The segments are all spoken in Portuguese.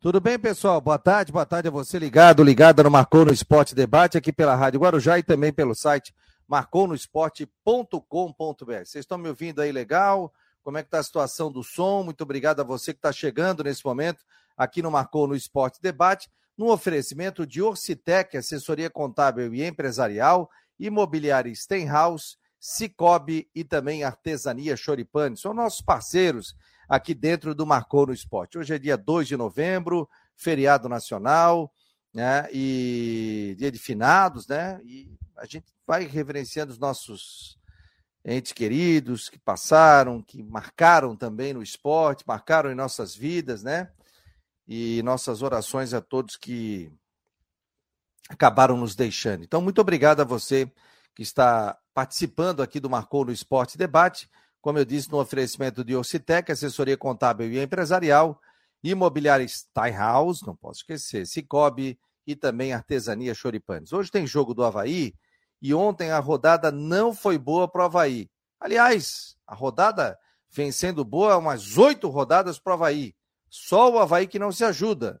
Tudo bem, pessoal? Boa tarde, boa tarde a você ligado, ligada no Marcou no Esporte Debate aqui pela Rádio Guarujá e também pelo site marconosport.com.br. Vocês estão me ouvindo aí legal? Como é que está a situação do som? Muito obrigado a você que está chegando nesse momento aqui no Marcou no Esporte Debate, no oferecimento de Orcitec, assessoria contábil e empresarial, imobiliária Stenhouse, Cicobi e também Artesania Choripane. São nossos parceiros aqui dentro do Marcou no Esporte. Hoje é dia 2 de novembro, feriado nacional, né? E dia de finados, né? E a gente vai reverenciando os nossos entes queridos que passaram, que marcaram também no esporte, marcaram em nossas vidas, né? E nossas orações a todos que acabaram nos deixando. Então, muito obrigado a você que está participando aqui do Marcou no Esporte Debate como eu disse, no oferecimento de Ocitec, assessoria contábil e empresarial, imobiliária Steinhaus, não posso esquecer, Cicobi e também Artesania Choripanes. Hoje tem jogo do Havaí e ontem a rodada não foi boa para o Havaí. Aliás, a rodada vem sendo boa umas oito rodadas para o Havaí. Só o Havaí que não se ajuda.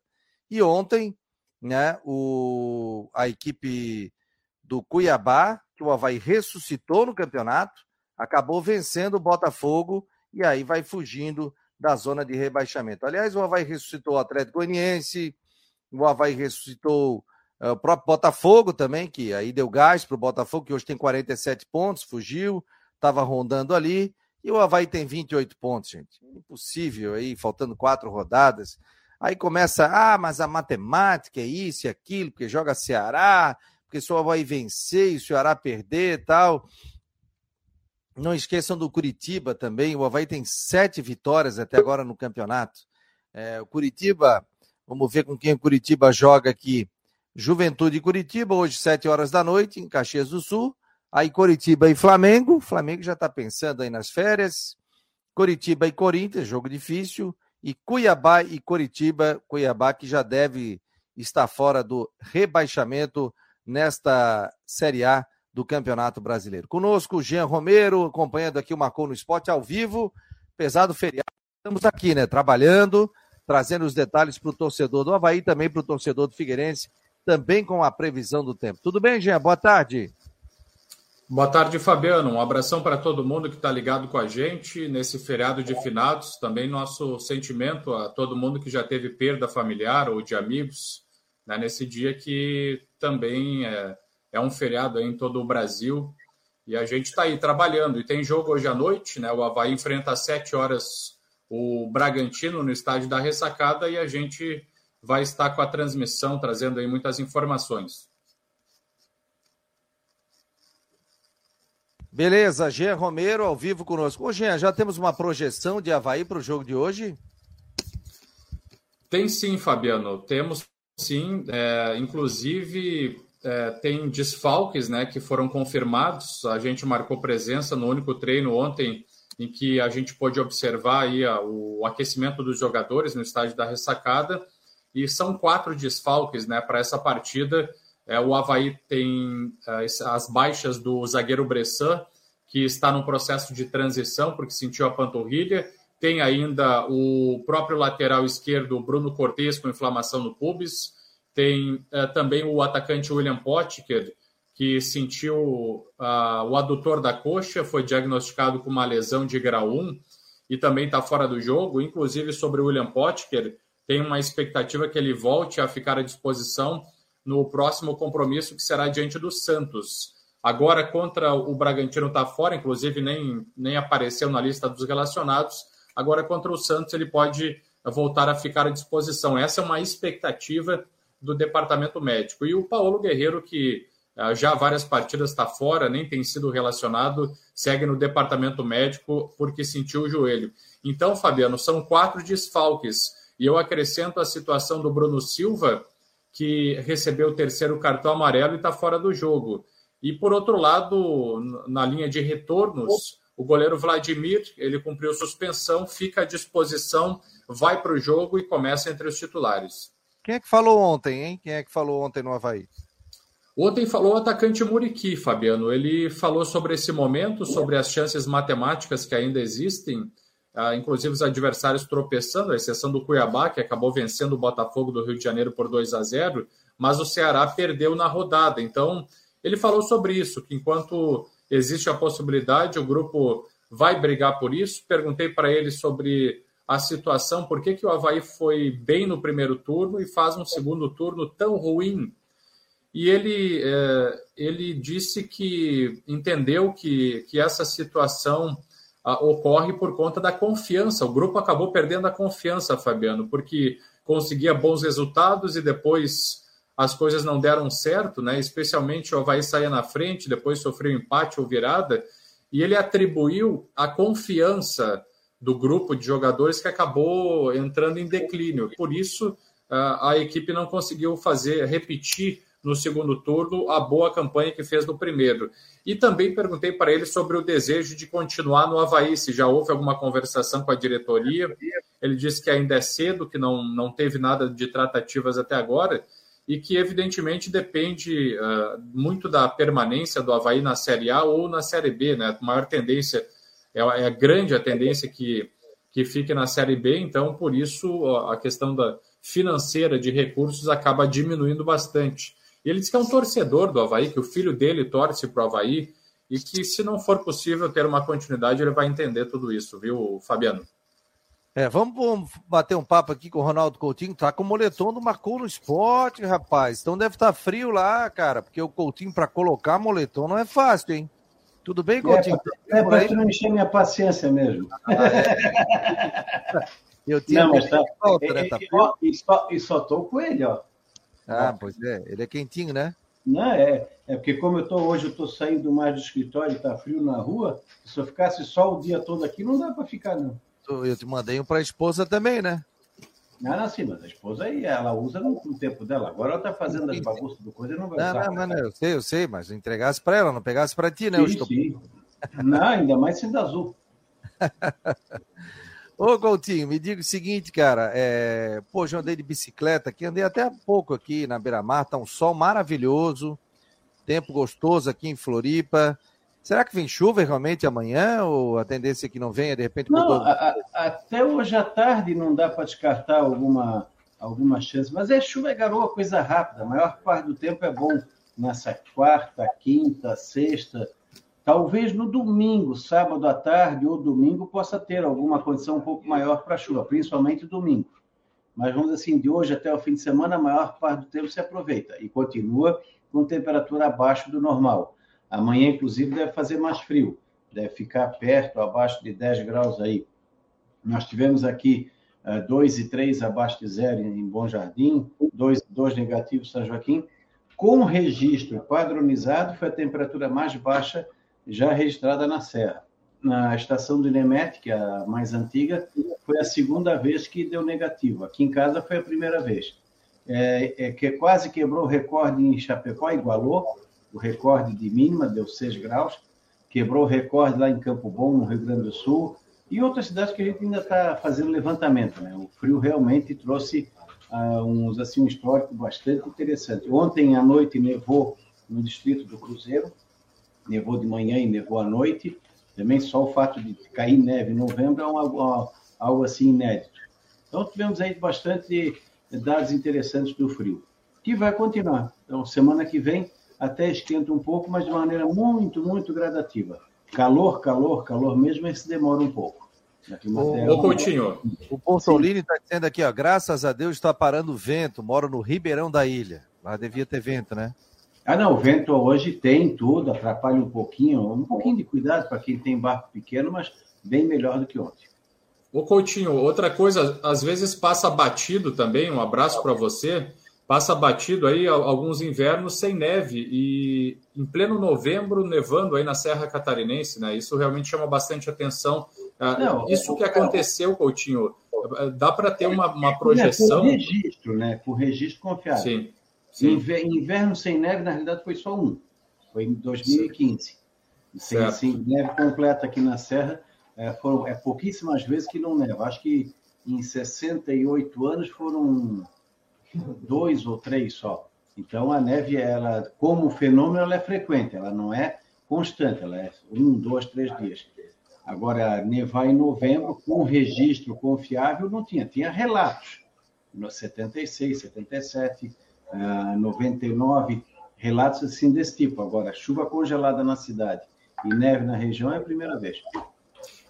E ontem, né, o, a equipe do Cuiabá, que o Havaí ressuscitou no campeonato, acabou vencendo o Botafogo e aí vai fugindo da zona de rebaixamento. Aliás, o Havaí ressuscitou o Atlético Goianiense, o Havaí ressuscitou uh, o próprio Botafogo também, que aí deu gás para o Botafogo, que hoje tem 47 pontos, fugiu, estava rondando ali, e o Havaí tem 28 pontos, gente. Impossível aí, faltando quatro rodadas. Aí começa, ah, mas a matemática é isso e aquilo, porque joga Ceará, porque se o Havaí vencer e o Ceará perder e tal. Não esqueçam do Curitiba também. O Havaí tem sete vitórias até agora no campeonato. É, o Curitiba, vamos ver com quem o Curitiba joga aqui. Juventude Curitiba, hoje, sete horas da noite, em Caxias do Sul. Aí Curitiba e Flamengo. O Flamengo já está pensando aí nas férias. Curitiba e Corinthians, jogo difícil. E Cuiabá e Curitiba, Cuiabá que já deve estar fora do rebaixamento nesta Série A do Campeonato Brasileiro. Conosco Jean Romero, acompanhando aqui o Marcou no Esporte ao vivo, pesado feriado. Estamos aqui, né, trabalhando, trazendo os detalhes para o torcedor do Havaí, também para o torcedor do Figueirense, também com a previsão do tempo. Tudo bem, Jean? Boa tarde. Boa tarde, Fabiano. Um abração para todo mundo que está ligado com a gente nesse feriado de finados. Também nosso sentimento a todo mundo que já teve perda familiar ou de amigos né, nesse dia que também é, é um feriado em todo o Brasil e a gente está aí trabalhando. E tem jogo hoje à noite, né? O Havaí enfrenta às 7 horas o Bragantino no estádio da Ressacada e a gente vai estar com a transmissão trazendo aí muitas informações. Beleza, Jean Romero ao vivo conosco. Ô, Jean, já temos uma projeção de Havaí para o jogo de hoje? Tem sim, Fabiano. Temos sim. É, inclusive, é, tem desfalques né, que foram confirmados. A gente marcou presença no único treino ontem em que a gente pôde observar aí a, o aquecimento dos jogadores no estádio da ressacada. E são quatro desfalques né, para essa partida. É, o Havaí tem é, as baixas do zagueiro Bressan, que está no processo de transição porque sentiu a panturrilha. Tem ainda o próprio lateral esquerdo, Bruno Cortes, com inflamação no pubis. Tem é, também o atacante William Potker, que sentiu uh, o adutor da coxa, foi diagnosticado com uma lesão de grau 1 e também está fora do jogo. Inclusive, sobre o William Potker, tem uma expectativa que ele volte a ficar à disposição no próximo compromisso, que será diante do Santos. Agora, contra o Bragantino está fora, inclusive nem, nem apareceu na lista dos relacionados. Agora, contra o Santos, ele pode voltar a ficar à disposição. Essa é uma expectativa do departamento médico. E o Paulo Guerreiro, que ah, já várias partidas está fora, nem tem sido relacionado, segue no departamento médico porque sentiu o joelho. Então, Fabiano, são quatro desfalques. E eu acrescento a situação do Bruno Silva, que recebeu o terceiro cartão amarelo e está fora do jogo. E por outro lado, na linha de retornos, o goleiro Vladimir, ele cumpriu suspensão, fica à disposição, vai para o jogo e começa entre os titulares. Quem é que falou ontem, hein? Quem é que falou ontem no Havaí? Ontem falou o atacante Muriqui, Fabiano. Ele falou sobre esse momento, sobre as chances matemáticas que ainda existem ah, inclusive os adversários tropeçando, a exceção do Cuiabá, que acabou vencendo o Botafogo do Rio de Janeiro por 2 a 0, mas o Ceará perdeu na rodada. Então, ele falou sobre isso, que enquanto existe a possibilidade, o grupo vai brigar por isso. Perguntei para ele sobre a situação, por que, que o Havaí foi bem no primeiro turno e faz um segundo turno tão ruim. E ele, é, ele disse que entendeu que, que essa situação a, ocorre por conta da confiança. O grupo acabou perdendo a confiança, Fabiano, porque conseguia bons resultados e depois as coisas não deram certo, né? especialmente o Havaí saía na frente, depois sofreu empate ou virada, e ele atribuiu a confiança do grupo de jogadores que acabou entrando em declínio. Por isso, a equipe não conseguiu fazer, repetir no segundo turno a boa campanha que fez no primeiro. E também perguntei para ele sobre o desejo de continuar no Havaí, se já houve alguma conversação com a diretoria. Ele disse que ainda é cedo, que não, não teve nada de tratativas até agora, e que evidentemente depende uh, muito da permanência do Havaí na Série A ou na Série B. Né? A maior tendência, é, é grande a tendência que, que fique na Série B, então por isso a questão da financeira de recursos acaba diminuindo bastante. Ele diz que é um torcedor do Havaí, que o filho dele torce para o Havaí e que, se não for possível ter uma continuidade, ele vai entender tudo isso, viu, Fabiano? É, vamos bater um papo aqui com o Ronaldo Coutinho. Tá com o moletom do Marcou no Esporte, rapaz. Então deve estar tá frio lá, cara, porque o Coutinho para colocar moletom não é fácil, hein? Tudo bem, Coutinho? É, para é, não encher minha paciência mesmo. Ah, é. Eu tinha não, mas tá, volta, né? tá e, e, só, e só tô com ele, ó. Ah, pois é. Ele é quentinho, né? Não, é. É porque como eu tô hoje, eu tô saindo mais do escritório, e tá frio na rua. Se eu ficasse só o dia todo aqui, não dá para ficar, não. Eu te mandei um para a esposa também, né? Não, não, sim, mas a esposa aí, ela usa no, no tempo dela. Agora ela tá fazendo as bagunças do coisa e não vai não, usar. Não, não, eu sei, eu sei, mas entregasse para ela, não pegasse para ti, né? Sim, estou... sim. Não, ainda mais sendo azul. Ô, Coutinho, me diga o seguinte, cara. É... Pô, já andei de bicicleta aqui, andei até há pouco aqui na Beira-Mar, tá um sol maravilhoso, tempo gostoso aqui em Floripa. Será que vem chuva realmente amanhã? Ou a tendência é que não venha, de repente? Não, a, a, até hoje à tarde não dá para descartar alguma, alguma chance, mas é chuva e garoa, coisa rápida. A maior parte do tempo é bom nessa quarta, quinta, sexta Talvez no domingo, sábado à tarde ou domingo, possa ter alguma condição um pouco maior para chuva, principalmente domingo. Mas vamos assim, de hoje até o fim de semana, a maior parte do tempo se aproveita e continua com temperatura abaixo do normal. Amanhã, inclusive, deve fazer mais frio, deve ficar perto, abaixo de 10 graus aí. Nós tivemos aqui 2 uh, e 3 abaixo de zero em Bom Jardim, 2, 2 negativos em São Joaquim. Com registro padronizado, foi a temperatura mais baixa já registrada na Serra. Na estação do INEMET, que é a mais antiga, foi a segunda vez que deu negativo. Aqui em casa foi a primeira vez. É, é que quase quebrou o recorde em Chapecó, igualou o recorde de mínima, deu 6 graus. Quebrou o recorde lá em Campo Bom, no Rio Grande do Sul. E outras cidades que a gente ainda está fazendo levantamento. Né? O frio realmente trouxe uh, uns, assim, um histórico bastante interessante. Ontem à noite nevou no distrito do Cruzeiro, nevou de manhã e nevou à noite. Também só o fato de cair neve em novembro é uma, algo assim inédito. Então, tivemos aí bastante dados interessantes do frio, que vai continuar. Então, semana que vem até esquenta um pouco, mas de maneira muito, muito gradativa. Calor, calor, calor mesmo, esse demora um pouco. Ô, ô Coutinho. O Ponsolini está dizendo aqui, ó, graças a Deus está parando o vento, moro no Ribeirão da Ilha. Lá devia ter vento, né? Ah, não, o vento hoje tem tudo, atrapalha um pouquinho, um pouquinho de cuidado para quem tem barco pequeno, mas bem melhor do que ontem. Ô Coutinho, outra coisa, às vezes passa batido também, um abraço para você, passa batido aí alguns invernos sem neve e em pleno novembro nevando aí na Serra Catarinense, né? Isso realmente chama bastante atenção. Ah, não, Isso que aconteceu, Coutinho, dá para ter uma, uma projeção... É, com registro, né? Com registro confiável. Sim. Inverno sem neve, na realidade, foi só um. Foi em 2015. Sem, sem, neve completa aqui na Serra, é, foram é, pouquíssimas vezes que não neva. Acho que em 68 anos foram dois ou três só. Então, a neve, ela, como fenômeno, ela é frequente, ela não é constante, ela é um, dois, três dias. Agora, nevar em novembro, com registro confiável, não tinha. Tinha relatos. No 76, 77, uh, 99, relatos assim desse tipo. Agora, chuva congelada na cidade e neve na região é a primeira vez.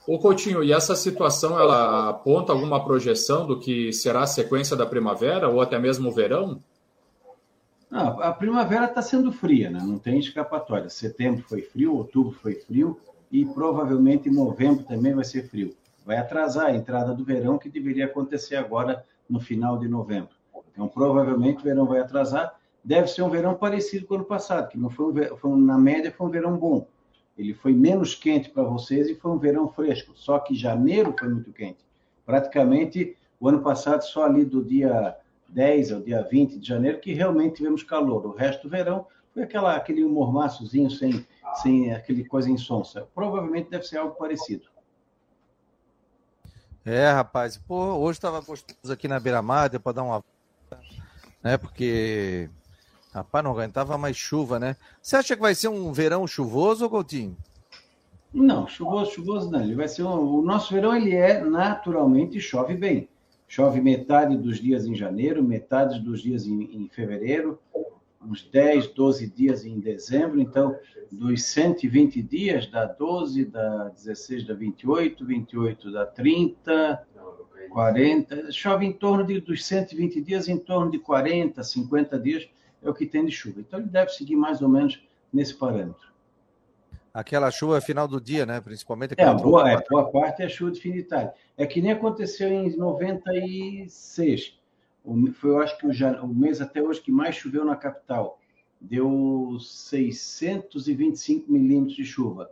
Ô Coutinho, e essa situação ela aponta alguma projeção do que será a sequência da primavera ou até mesmo o verão? Não, a primavera está sendo fria, né? não tem escapatória. Setembro foi frio, outubro foi frio e provavelmente novembro também vai ser frio. Vai atrasar a entrada do verão que deveria acontecer agora no final de novembro. Então provavelmente o verão vai atrasar. Deve ser um verão parecido com o ano passado, que não foi, um, foi na média foi um verão bom. Ele foi menos quente para vocês e foi um verão fresco. Só que janeiro foi muito quente. Praticamente, o ano passado, só ali do dia 10 ao dia 20 de janeiro, que realmente tivemos calor. O resto do verão foi aquela, aquele mormaçozinho sem, sem aquele coisa insonsa. Provavelmente deve ser algo parecido. É, rapaz. Pô, hoje estava gostoso aqui na beira-mar, deu para dar uma. Né, porque Rapaz, não aguentava mais chuva, né? Você acha que vai ser um verão chuvoso, Coutinho? Não, chuvoso, chuvoso não. Ele vai ser um... O nosso verão ele é naturalmente chove bem. Chove metade dos dias em janeiro, metade dos dias em, em fevereiro, uns 10, 12 dias em dezembro. Então, dos 120 dias, dá 12, dá 16, dá 28, 28 dá 30, 40. Chove em torno de, dos 120 dias, em torno de 40, 50 dias é o que tem de chuva. Então ele deve seguir mais ou menos nesse parâmetro. Aquela chuva final do dia, né? Principalmente. É, boa, é, boa parte é chuva definitária. É que nem aconteceu em 96. Foi, eu acho que o, o mês até hoje que mais choveu na capital. Deu 625 milímetros de chuva.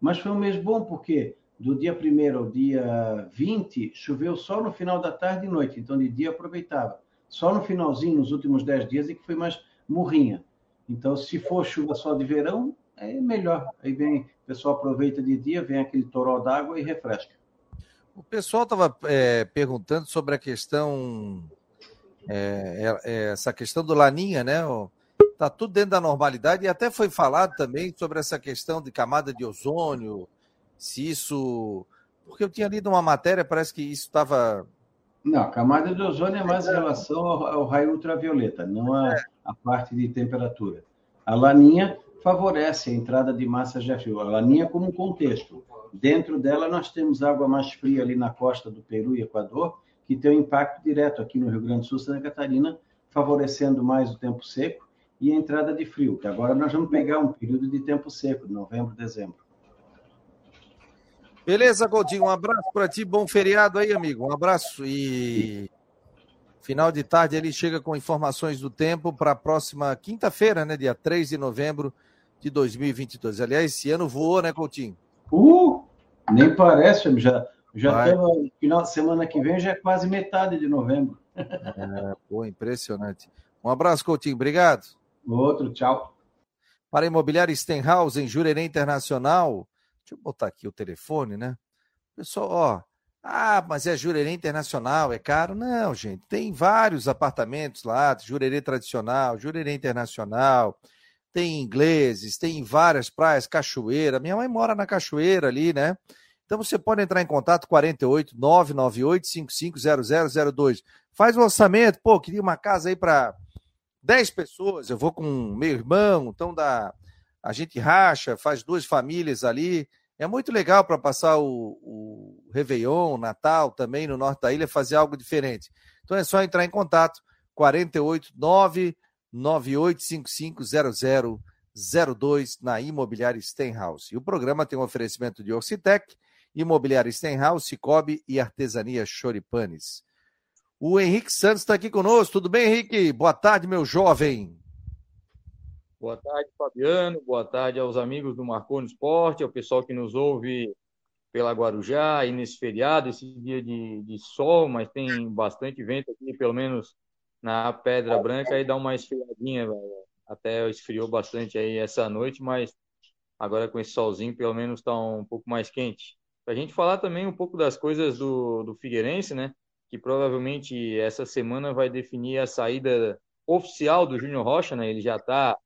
Mas foi um mês bom, porque do dia 1 ao dia 20, choveu só no final da tarde e noite. Então, de dia aproveitava. Só no finalzinho, nos últimos 10 dias, é que foi mais morrinha. Então, se for chuva só de verão, é melhor. Aí vem, o pessoal aproveita de dia, vem aquele toró d'água e refresca. O pessoal estava é, perguntando sobre a questão, é, é, é, essa questão do Laninha, né? Está tudo dentro da normalidade e até foi falado também sobre essa questão de camada de ozônio, se isso. Porque eu tinha lido uma matéria, parece que isso estava não, a camada de ozônio é mais em relação ao, ao raio ultravioleta, não a, a, parte de temperatura. A laninha favorece a entrada de massas de frio. A laninha como um contexto. Dentro dela nós temos água mais fria ali na costa do Peru e Equador, que tem um impacto direto aqui no Rio Grande do Sul, Santa Catarina, favorecendo mais o tempo seco e a entrada de frio. Que agora nós vamos pegar um período de tempo seco, novembro, dezembro. Beleza, Goldinho? Um abraço para ti, bom feriado aí, amigo. Um abraço e final de tarde ele chega com informações do tempo para a próxima quinta-feira, né, dia 3 de novembro de 2022. Aliás, esse ano voou, né, Coutinho? Uh, nem parece, já já estamos final de semana que vem já é quase metade de novembro. É, pô, impressionante. Um abraço, Coutinho. Obrigado. Outro, tchau. Para a Imobiliária Stenhouse, em Jurerê Internacional, Deixa eu botar aqui o telefone, né? Pessoal, ó. Ah, mas é Jurerê Internacional, é caro? Não, gente. Tem vários apartamentos lá, Jurerê Tradicional, Jurerê Internacional, tem ingleses, tem várias praias, cachoeira. Minha mãe mora na cachoeira ali, né? Então você pode entrar em contato 48 998 550002. Faz o orçamento, pô, queria uma casa aí para 10 pessoas, eu vou com meu irmão, então dá a gente racha, faz duas famílias ali. É muito legal para passar o, o Réveillon, Natal também no norte da ilha, fazer algo diferente. Então é só entrar em contato, 489 98550002 na Imobiliária Stenhouse. E o programa tem um oferecimento de Orcitec, Imobiliária Stenhouse, Cicobi e Artesania Choripanes. O Henrique Santos está aqui conosco. Tudo bem, Henrique? Boa tarde, meu jovem. Boa tarde, Fabiano. Boa tarde aos amigos do Marcou no Esporte, ao pessoal que nos ouve pela Guarujá e nesse feriado, esse dia de, de sol, mas tem bastante vento aqui, pelo menos na Pedra Branca, aí dá uma esfriadinha, até esfriou bastante aí essa noite, mas agora com esse solzinho, pelo menos está um pouco mais quente. Para a gente falar também um pouco das coisas do, do Figueirense, né? Que provavelmente essa semana vai definir a saída oficial do Júnior Rocha, né? Ele já está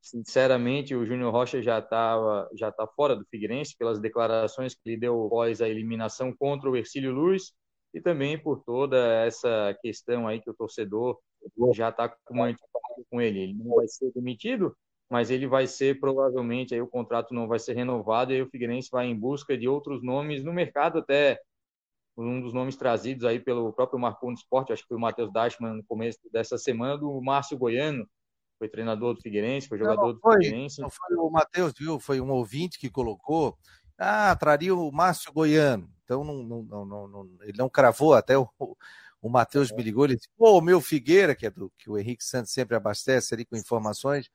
Sinceramente, o Júnior Rocha já estava já tá fora do Figueirense pelas declarações que ele deu após a eliminação contra o Ercílio Luz e também por toda essa questão aí que o torcedor já está com uma com ele. Ele não vai ser demitido, mas ele vai ser provavelmente aí o contrato não vai ser renovado e aí o Figueirense vai em busca de outros nomes no mercado até um dos nomes trazidos aí pelo próprio Marconi Esporte, acho que foi o Matheus Dashman no começo dessa semana, do Márcio Goiano, foi treinador do Figueirense, foi jogador não, foi, do Figueirense. Não foi o Matheus, viu? Foi um ouvinte que colocou. Ah, traria o Márcio Goiano. Então não, não, não, não ele não cravou, até o, o Matheus me ligou, ele disse, pô, o meu Figueira, que é do que o Henrique Santos sempre abastece ali com informações,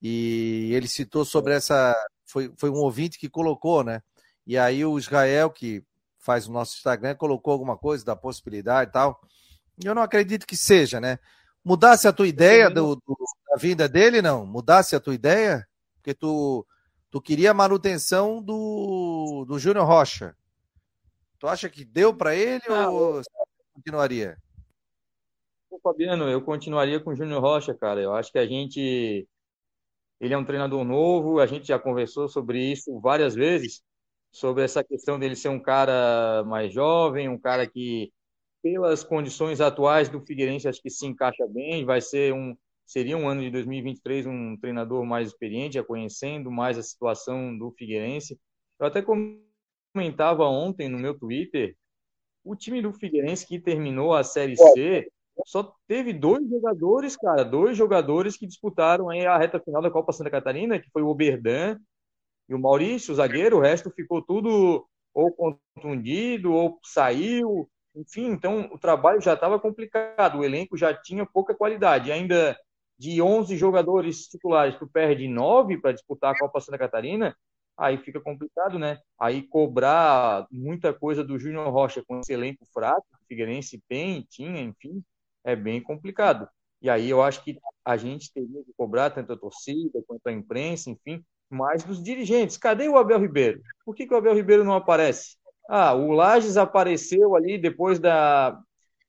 e ele citou sobre essa. Foi, foi um ouvinte que colocou, né? E aí o Israel, que faz o nosso Instagram, colocou alguma coisa da possibilidade e tal. Eu não acredito que seja, né? Mudasse a tua ideia do, do, da vinda dele, não? Mudasse a tua ideia? Porque tu, tu queria a manutenção do, do Júnior Rocha. Tu acha que deu para ele ah, ou continuaria? Ô, Fabiano, eu continuaria com o Júnior Rocha, cara. Eu acho que a gente. Ele é um treinador novo, a gente já conversou sobre isso várias vezes, sobre essa questão dele ser um cara mais jovem, um cara que pelas condições atuais do Figueirense, acho que se encaixa bem. Vai ser um, seria um ano de 2023 um treinador mais experiente, conhecendo mais a situação do Figueirense. Eu até comentava ontem no meu Twitter, o time do Figueirense que terminou a Série C só teve dois jogadores, cara, dois jogadores que disputaram aí a reta final da Copa Santa Catarina, que foi o Oberdan e o Maurício, o zagueiro, o resto ficou tudo ou contundido ou saiu, enfim, então o trabalho já estava complicado, o elenco já tinha pouca qualidade. Ainda de 11 jogadores titulares, tu perde 9 para disputar a Copa Santa Catarina, aí fica complicado, né? Aí cobrar muita coisa do Júnior Rocha com esse elenco fraco, o Figueirense tem, tinha, enfim, é bem complicado. E aí eu acho que a gente teria que cobrar tanto a torcida quanto a imprensa, enfim, mais dos dirigentes. Cadê o Abel Ribeiro? Por que, que o Abel Ribeiro não aparece? Ah, o Lages apareceu ali depois da,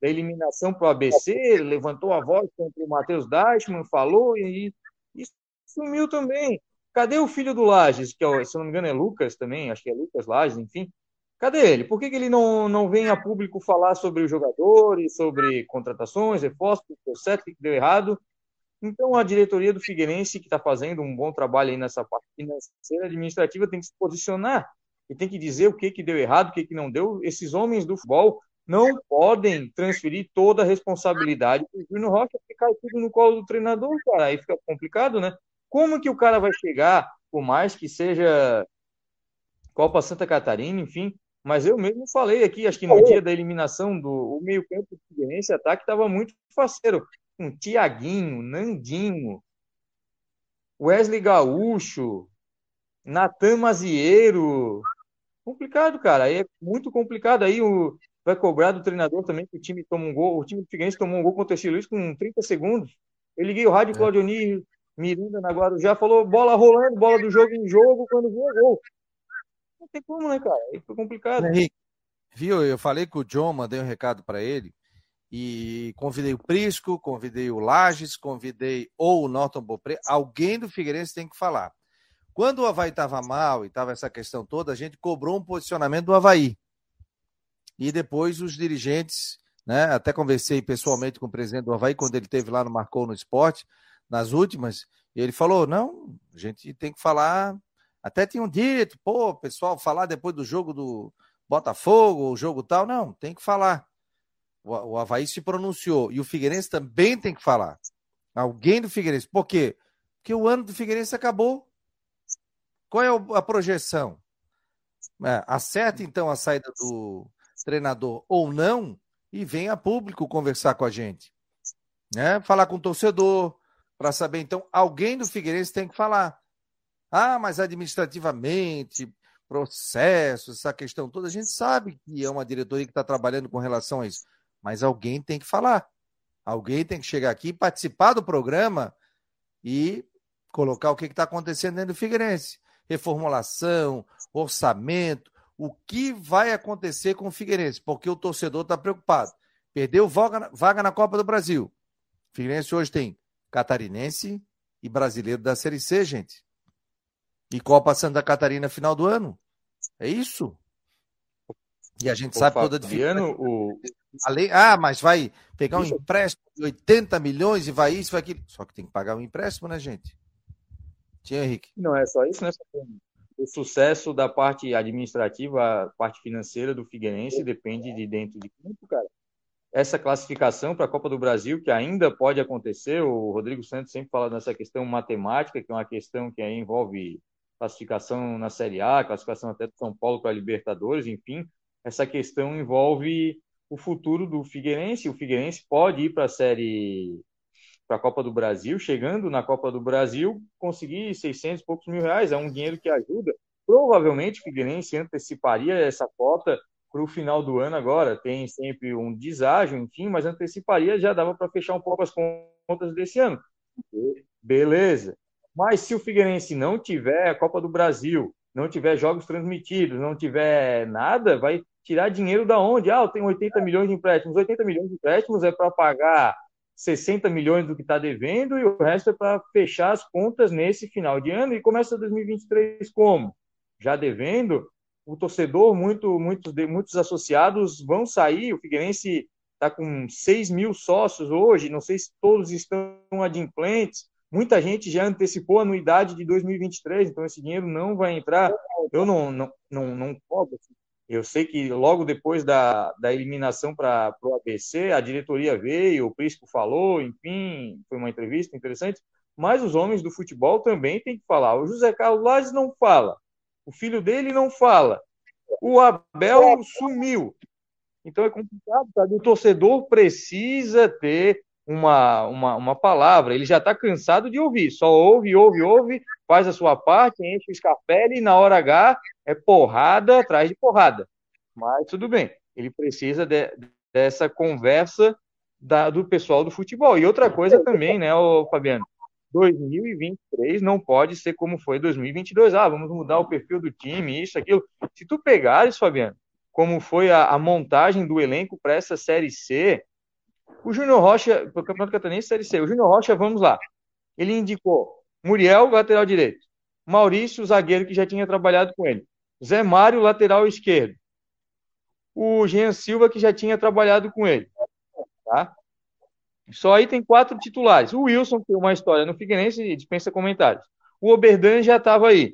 da eliminação para o ABC, levantou a voz contra o Matheus Deichmann, falou e, e, sumiu também. Cadê o filho do Lages, que é, se não me engano é Lucas também, acho que é Lucas Lages, enfim. Cadê ele? Por que, que ele não, não vem a público falar sobre os jogadores, sobre contratações, reforços, o que deu certo, o que deu errado? Então, a diretoria do Figueirense, que está fazendo um bom trabalho aí nessa parte financeira administrativa, tem que se posicionar e tem que dizer o que, que deu errado, o que, que não deu. Esses homens do futebol não podem transferir toda a responsabilidade para o Júnior Rocha, cai tudo no colo do treinador, cara. Aí fica complicado, né? Como que o cara vai chegar, por mais que seja Copa Santa Catarina, enfim, mas eu mesmo falei aqui, acho que no dia da eliminação do meio-campo do Figueirense, ataque estava muito faceiro. Com Tiaguinho, Nandinho, Wesley Gaúcho, Natan Mazieiro, complicado, cara. Aí é muito complicado. Aí o, vai cobrar do treinador também que o time toma um gol. O time do Figueirense tomou um gol contra o Luiz com 30 segundos. Eu liguei o rádio, é. Claudio Miranda na Guarujá, falou bola rolando, bola do jogo em jogo, quando viu gol. Não tem como, né, cara? Aí foi complicado. Henrique, viu? Eu falei com o John, mandei um recado para ele e convidei o Prisco, convidei o Lages, convidei ou o Norton Bopré. Alguém do Figueirense tem que falar. Quando o Havaí estava mal e estava essa questão toda, a gente cobrou um posicionamento do Havaí. E depois os dirigentes, né? Até conversei pessoalmente com o presidente do Havaí quando ele teve lá no Marcou no Esporte, nas últimas, e ele falou: não, a gente tem que falar. Até tinham dito, pô, pessoal, falar depois do jogo do Botafogo, o jogo tal. Não, tem que falar. O, o Havaí se pronunciou. E o Figueirense também tem que falar. Alguém do Figueirense. Por quê? Porque o ano do Figueirense acabou. Qual é a projeção? É, acerta então a saída do treinador ou não e venha a público conversar com a gente. Né? Falar com o torcedor, para saber. Então, alguém do Figueirense tem que falar. Ah, mas administrativamente, processos, essa questão toda, a gente sabe que é uma diretoria que está trabalhando com relação a isso. Mas alguém tem que falar. Alguém tem que chegar aqui, participar do programa e colocar o que está acontecendo dentro do Figueirense reformulação, orçamento, o que vai acontecer com o Figueirense, porque o torcedor está preocupado. Perdeu vaga na, vaga na Copa do Brasil. O Figueirense hoje tem Catarinense e Brasileiro da Série C, gente. E Copa Santa Catarina final do ano. É isso. E a gente o sabe Fabiano, toda a dificuldade. O... Além... Ah, mas vai pegar um empréstimo de 80 milhões e vai isso, vai aquilo. Só que tem que pagar um empréstimo, né, gente? Tinha, Henrique. Não é só isso, né? O sucesso da parte administrativa, a parte financeira do Figueirense depende de dentro de campo, cara. Essa classificação para a Copa do Brasil, que ainda pode acontecer, o Rodrigo Santos sempre fala nessa questão matemática, que é uma questão que envolve classificação na Série A, classificação até do São Paulo para a Libertadores, enfim, essa questão envolve o futuro do Figueirense. O Figueirense pode ir para a Série para a Copa do Brasil, chegando na Copa do Brasil, conseguir 600 e poucos mil reais, é um dinheiro que ajuda. Provavelmente o Figueirense anteciparia essa cota para o final do ano agora. Tem sempre um deságio, enfim, mas anteciparia, já dava para fechar um pouco as contas desse ano. Beleza. Mas se o Figueirense não tiver a Copa do Brasil, não tiver jogos transmitidos, não tiver nada, vai tirar dinheiro da onde? Ah, eu tenho 80 milhões de empréstimos. 80 milhões de empréstimos é para pagar 60 milhões do que está devendo e o resto é para fechar as contas nesse final de ano. E começa 2023 como? Já devendo, o torcedor, muito, muitos, muitos associados vão sair, o Figueirense está com 6 mil sócios hoje, não sei se todos estão adimplentes, muita gente já antecipou a anuidade de 2023, então esse dinheiro não vai entrar, eu não, não, não, não cobro, eu sei que logo depois da, da eliminação para o ABC, a diretoria veio, o Prisco falou, enfim, foi uma entrevista interessante, mas os homens do futebol também têm que falar. O José Carlos Lages não fala, o filho dele não fala, o Abel sumiu. Então é complicado, sabe? O torcedor precisa ter uma, uma, uma palavra, ele já está cansado de ouvir, só ouve, ouve, ouve, faz a sua parte, enche o escapele e na hora H é porrada atrás de porrada. Mas tudo bem, ele precisa de, dessa conversa da, do pessoal do futebol. E outra coisa também, né, ô, Fabiano? 2023 não pode ser como foi 2022. Ah, vamos mudar o perfil do time, isso, aquilo. Se tu pegares, Fabiano, como foi a, a montagem do elenco para essa Série C, o Júnior Rocha, para o Campeonato Catarinense Série C, o Júnior Rocha, vamos lá. Ele indicou Muriel, lateral direito. Maurício, zagueiro que já tinha trabalhado com ele. Zé Mário, lateral esquerdo. O Jean Silva, que já tinha trabalhado com ele. Tá? Só aí tem quatro titulares. O Wilson, que tem uma história no Figueirense, dispensa comentários. O Oberdan já estava aí.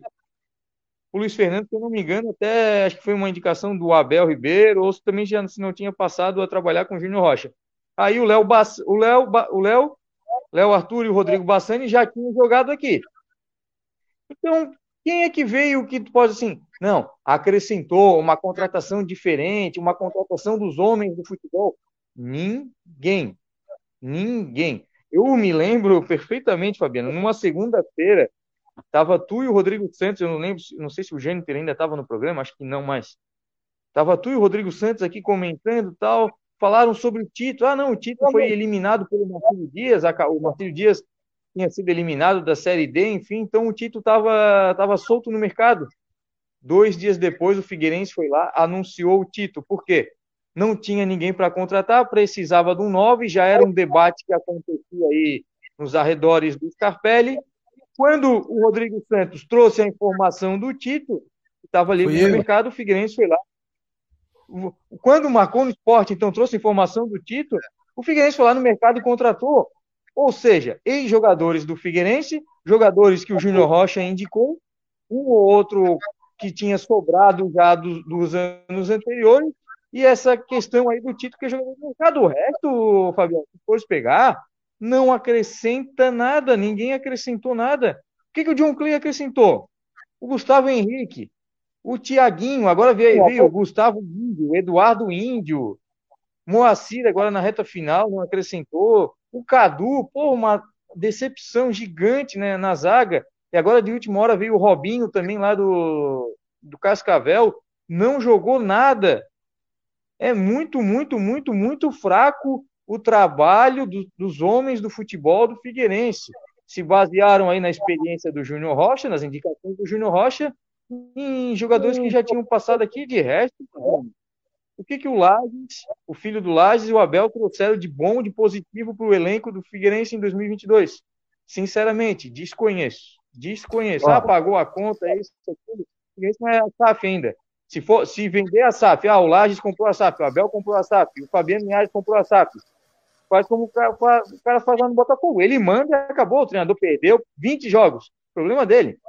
O Luiz Fernando, se eu não me engano, até acho que foi uma indicação do Abel Ribeiro, ou se também já se não tinha passado a trabalhar com o Júnior Rocha. Aí o Léo, Bass... o Léo, o Léo, Léo Arthur e o Rodrigo Bassani já tinham jogado aqui. Então, quem é que veio que pode assim, não, acrescentou uma contratação diferente, uma contratação dos homens do futebol? Ninguém. Ninguém. Eu me lembro perfeitamente, Fabiano, numa segunda-feira, tava tu e o Rodrigo Santos, eu não lembro, não sei se o Gêniter ainda estava no programa, acho que não mais. Tava tu e o Rodrigo Santos aqui comentando tal, falaram sobre o Tito. Ah, não, o Tito foi eliminado pelo Marcelo Dias, o Marcelo Dias tinha sido eliminado da Série D, enfim, então o Tito estava tava solto no mercado. Dois dias depois, o Figueirense foi lá, anunciou o Tito. Por quê? Não tinha ninguém para contratar, precisava de um 9, já era um debate que acontecia aí nos arredores do Scarpelli. Quando o Rodrigo Santos trouxe a informação do Tito, estava ali no mercado, o Figueirense foi lá, quando marcou no esporte, então trouxe informação do título, o Figueirense foi lá no mercado e contratou. Ou seja, ex-jogadores do Figueirense, jogadores que o Júnior Rocha indicou, um ou outro que tinha sobrado já dos, dos anos anteriores, e essa questão aí do título que é jogador do mercado. O resto, Fabiano, se for pegar, não acrescenta nada, ninguém acrescentou nada. O que, que o John Clay acrescentou? O Gustavo Henrique, o Tiaguinho, agora veio, veio o Gustavo Índio, o Eduardo Índio, Moacir agora na reta final não acrescentou, o Cadu, pô, uma decepção gigante né, na zaga, e agora de última hora veio o Robinho também lá do, do Cascavel, não jogou nada. É muito, muito, muito, muito fraco o trabalho do, dos homens do futebol do Figueirense. Se basearam aí na experiência do Júnior Rocha, nas indicações do Júnior Rocha, em jogadores que já tinham passado aqui, de resto, o que, que o Lages, o filho do Lages e o Abel trouxeram de bom, de positivo para o elenco do Figueirense em 2022? Sinceramente, desconheço. Desconheço. Ah, pagou a conta, é isso, aquilo. Isso não é a SAF ainda. Se, for, se vender a SAF, ah, o Lages comprou a SAF, o Abel comprou a SAF, o Fabiano Linhares comprou a SAF. Faz como o cara, o cara faz lá no Botafogo. Ele manda e acabou. O treinador perdeu 20 jogos. Problema dele.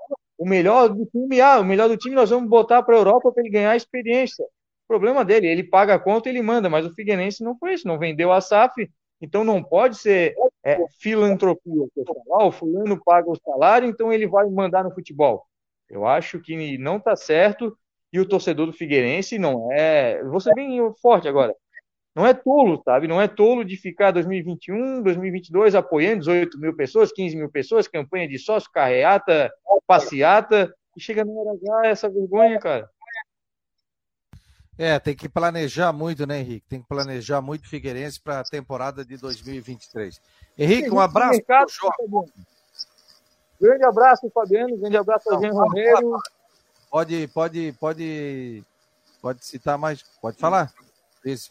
O melhor do time, ah, o melhor do time nós vamos botar para a Europa para ele ganhar experiência. Problema dele. Ele paga a conta e ele manda, mas o Figueirense não foi isso. Não vendeu a SAF, então não pode ser é, filantropia. Ah, o fulano paga o salário, então ele vai mandar no futebol. Eu acho que não está certo e o torcedor do Figueirense não é. Você bem forte agora. Não é tolo, sabe? Não é tolo de ficar 2021, 2022 apoiando 18 mil pessoas, 15 mil pessoas, campanha de sócio, carreata, passeata, e chega na hora essa vergonha, cara. É, tem que planejar muito, né, Henrique? Tem que planejar muito Figueirense para a temporada de 2023. Henrique, um abraço. Mercado, grande abraço, Fabiano. Grande abraço Jean Romero. Pode, pode, pode, pode citar mais. Pode falar.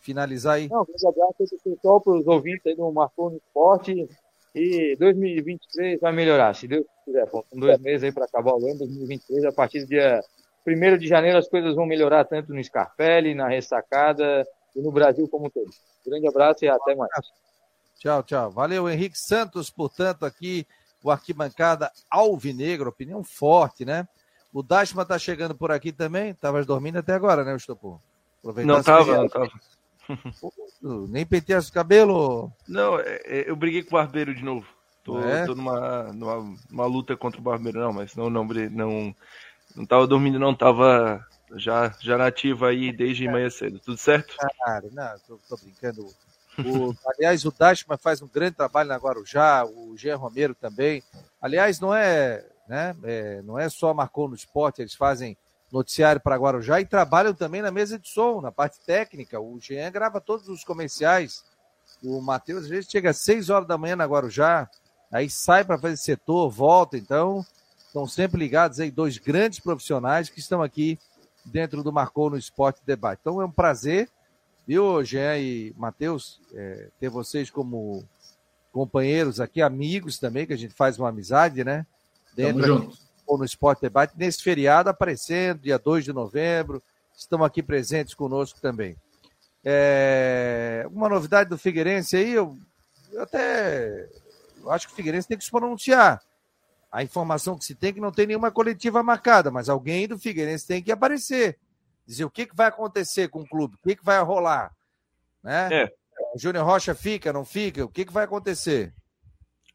Finalizar aí. Não, grande abraço pessoal, para os ouvintes aí do Marcou no Esporte. E 2023 vai melhorar, se Deus quiser. Faltam dois meses aí para acabar o ano. 2023, a partir do dia 1 de janeiro, as coisas vão melhorar tanto no Scarpelli, na ressacada e no Brasil como um todo. Grande abraço e até mais. Tchau, tchau. Valeu, Henrique Santos, portanto, aqui, o Arquibancada Alvinegro, opinião forte, né? O Dashman está chegando por aqui também. Estavas dormindo até agora, né, Estopor? Não estava, não estava. Nem penteasse o cabelo? Não, é, é, eu briguei com o barbeiro de novo. Tô, é? tô numa, numa, numa, luta contra o barbeiro, não, mas não, não, não, não tava dormindo, não, tava já, já nativa aí desde manhã cedo. Tudo certo? Cara, não, tô, tô brincando. O, aliás, o Dashman faz um grande trabalho na Guarujá, o Jean Romero também. Aliás, não é, né, é, não é só marcou no esporte, eles fazem noticiário para Guarujá e trabalham também na mesa de som, na parte técnica. O Jean grava todos os comerciais. O Matheus, às vezes, chega às 6 horas da manhã na Guarujá, aí sai para fazer setor, volta. Então, estão sempre ligados aí, dois grandes profissionais que estão aqui dentro do Marcou no Esporte Debate. Então, é um prazer, viu, Jean e Matheus, é, ter vocês como companheiros aqui, amigos também, que a gente faz uma amizade, né? Dentro Tamo junto ou no Esporte Debate, nesse feriado aparecendo, dia 2 de novembro, estão aqui presentes conosco também. É, uma novidade do Figueirense aí, eu, eu até eu acho que o Figueirense tem que se pronunciar. A informação que se tem é que não tem nenhuma coletiva marcada, mas alguém do Figueirense tem que aparecer. Dizer o que, que vai acontecer com o clube, o que, que vai rolar. Né? É. O Júnior Rocha fica, não fica? O que, que vai acontecer?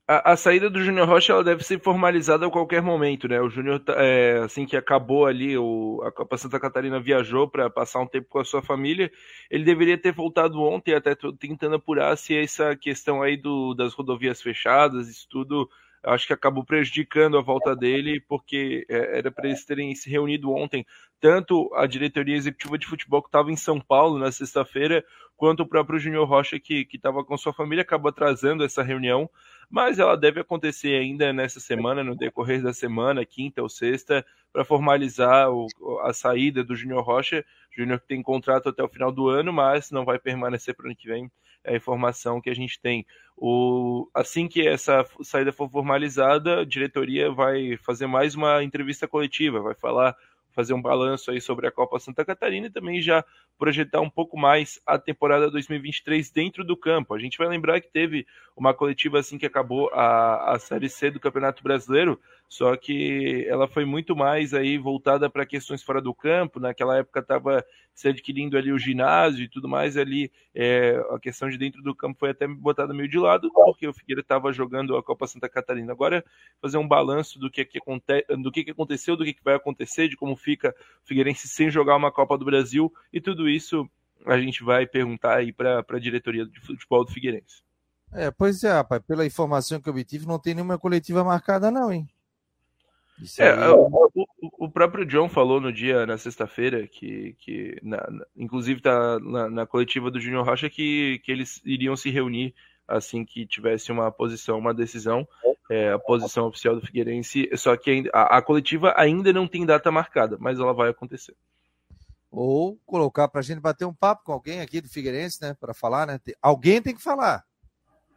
A, a, saída do Júnior Rocha ela deve ser formalizada a qualquer momento, né? O Júnior, tá, é, assim que acabou ali, o, a Copa Santa Catarina viajou para passar um tempo com a sua família. Ele deveria ter voltado ontem, até tentando apurar se essa questão aí do, das rodovias fechadas, isso tudo, acho que acabou prejudicando a volta dele, porque é, era para eles terem se reunido ontem, tanto a diretoria executiva de futebol que estava em São Paulo na sexta-feira, quanto o próprio Júnior Rocha que estava com sua família, acabou atrasando essa reunião mas ela deve acontecer ainda nessa semana, no decorrer da semana, quinta ou sexta, para formalizar o, a saída do Júnior Rocha. Júnior que tem contrato até o final do ano, mas não vai permanecer para o ano que vem. A informação que a gente tem. O, assim que essa saída for formalizada, a diretoria vai fazer mais uma entrevista coletiva, vai falar fazer um balanço aí sobre a Copa Santa Catarina e também já projetar um pouco mais a temporada 2023 dentro do campo. A gente vai lembrar que teve uma coletiva assim que acabou a, a Série C do Campeonato Brasileiro, só que ela foi muito mais aí voltada para questões fora do campo. Naquela época estava se adquirindo ali o ginásio e tudo mais ali. É, a questão de dentro do campo foi até botada meio de lado, porque o Figueira estava jogando a Copa Santa Catarina. Agora, fazer um balanço do que, que, aconte, do que, que aconteceu, do que, que vai acontecer, de como fica o Figueirense sem jogar uma Copa do Brasil e tudo isso a gente vai perguntar aí para a diretoria de futebol do Figueirense. É, pois é, rapaz, pela informação que eu obtive, não tem nenhuma coletiva marcada, não, hein? É, aí... o, o, próprio John falou no dia, na sexta-feira, que, que na, inclusive tá na, na, coletiva do Júnior Rocha, que, que eles iriam se reunir assim que tivesse uma posição, uma decisão, é, a posição oficial do Figueirense, só que a, a, coletiva ainda não tem data marcada, mas ela vai acontecer. Ou colocar para a gente bater um papo com alguém aqui do Figueirense, né, para falar, né? Alguém tem que falar.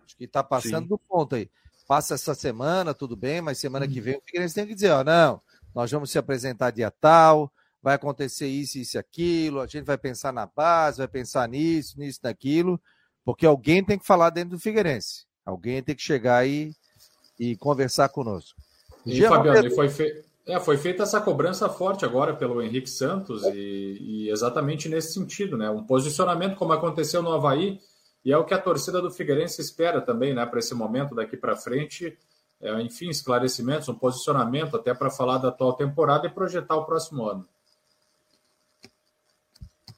Acho que está passando Sim. do ponto aí. Passa essa semana, tudo bem, mas semana que vem o Figueirense tem que dizer, ó, não, nós vamos se apresentar dia tal, vai acontecer isso, isso e aquilo, a gente vai pensar na base, vai pensar nisso, nisso, naquilo, porque alguém tem que falar dentro do Figueirense. Alguém tem que chegar aí e conversar conosco. E, Fabiano, Pedro... foi, fe... é, foi feita essa cobrança forte agora pelo Henrique Santos e, e, exatamente nesse sentido, né? Um posicionamento como aconteceu no Havaí e é o que a torcida do Figueirense espera também, né? Para esse momento daqui para frente, é, enfim, esclarecimentos, um posicionamento até para falar da atual temporada e projetar o próximo ano.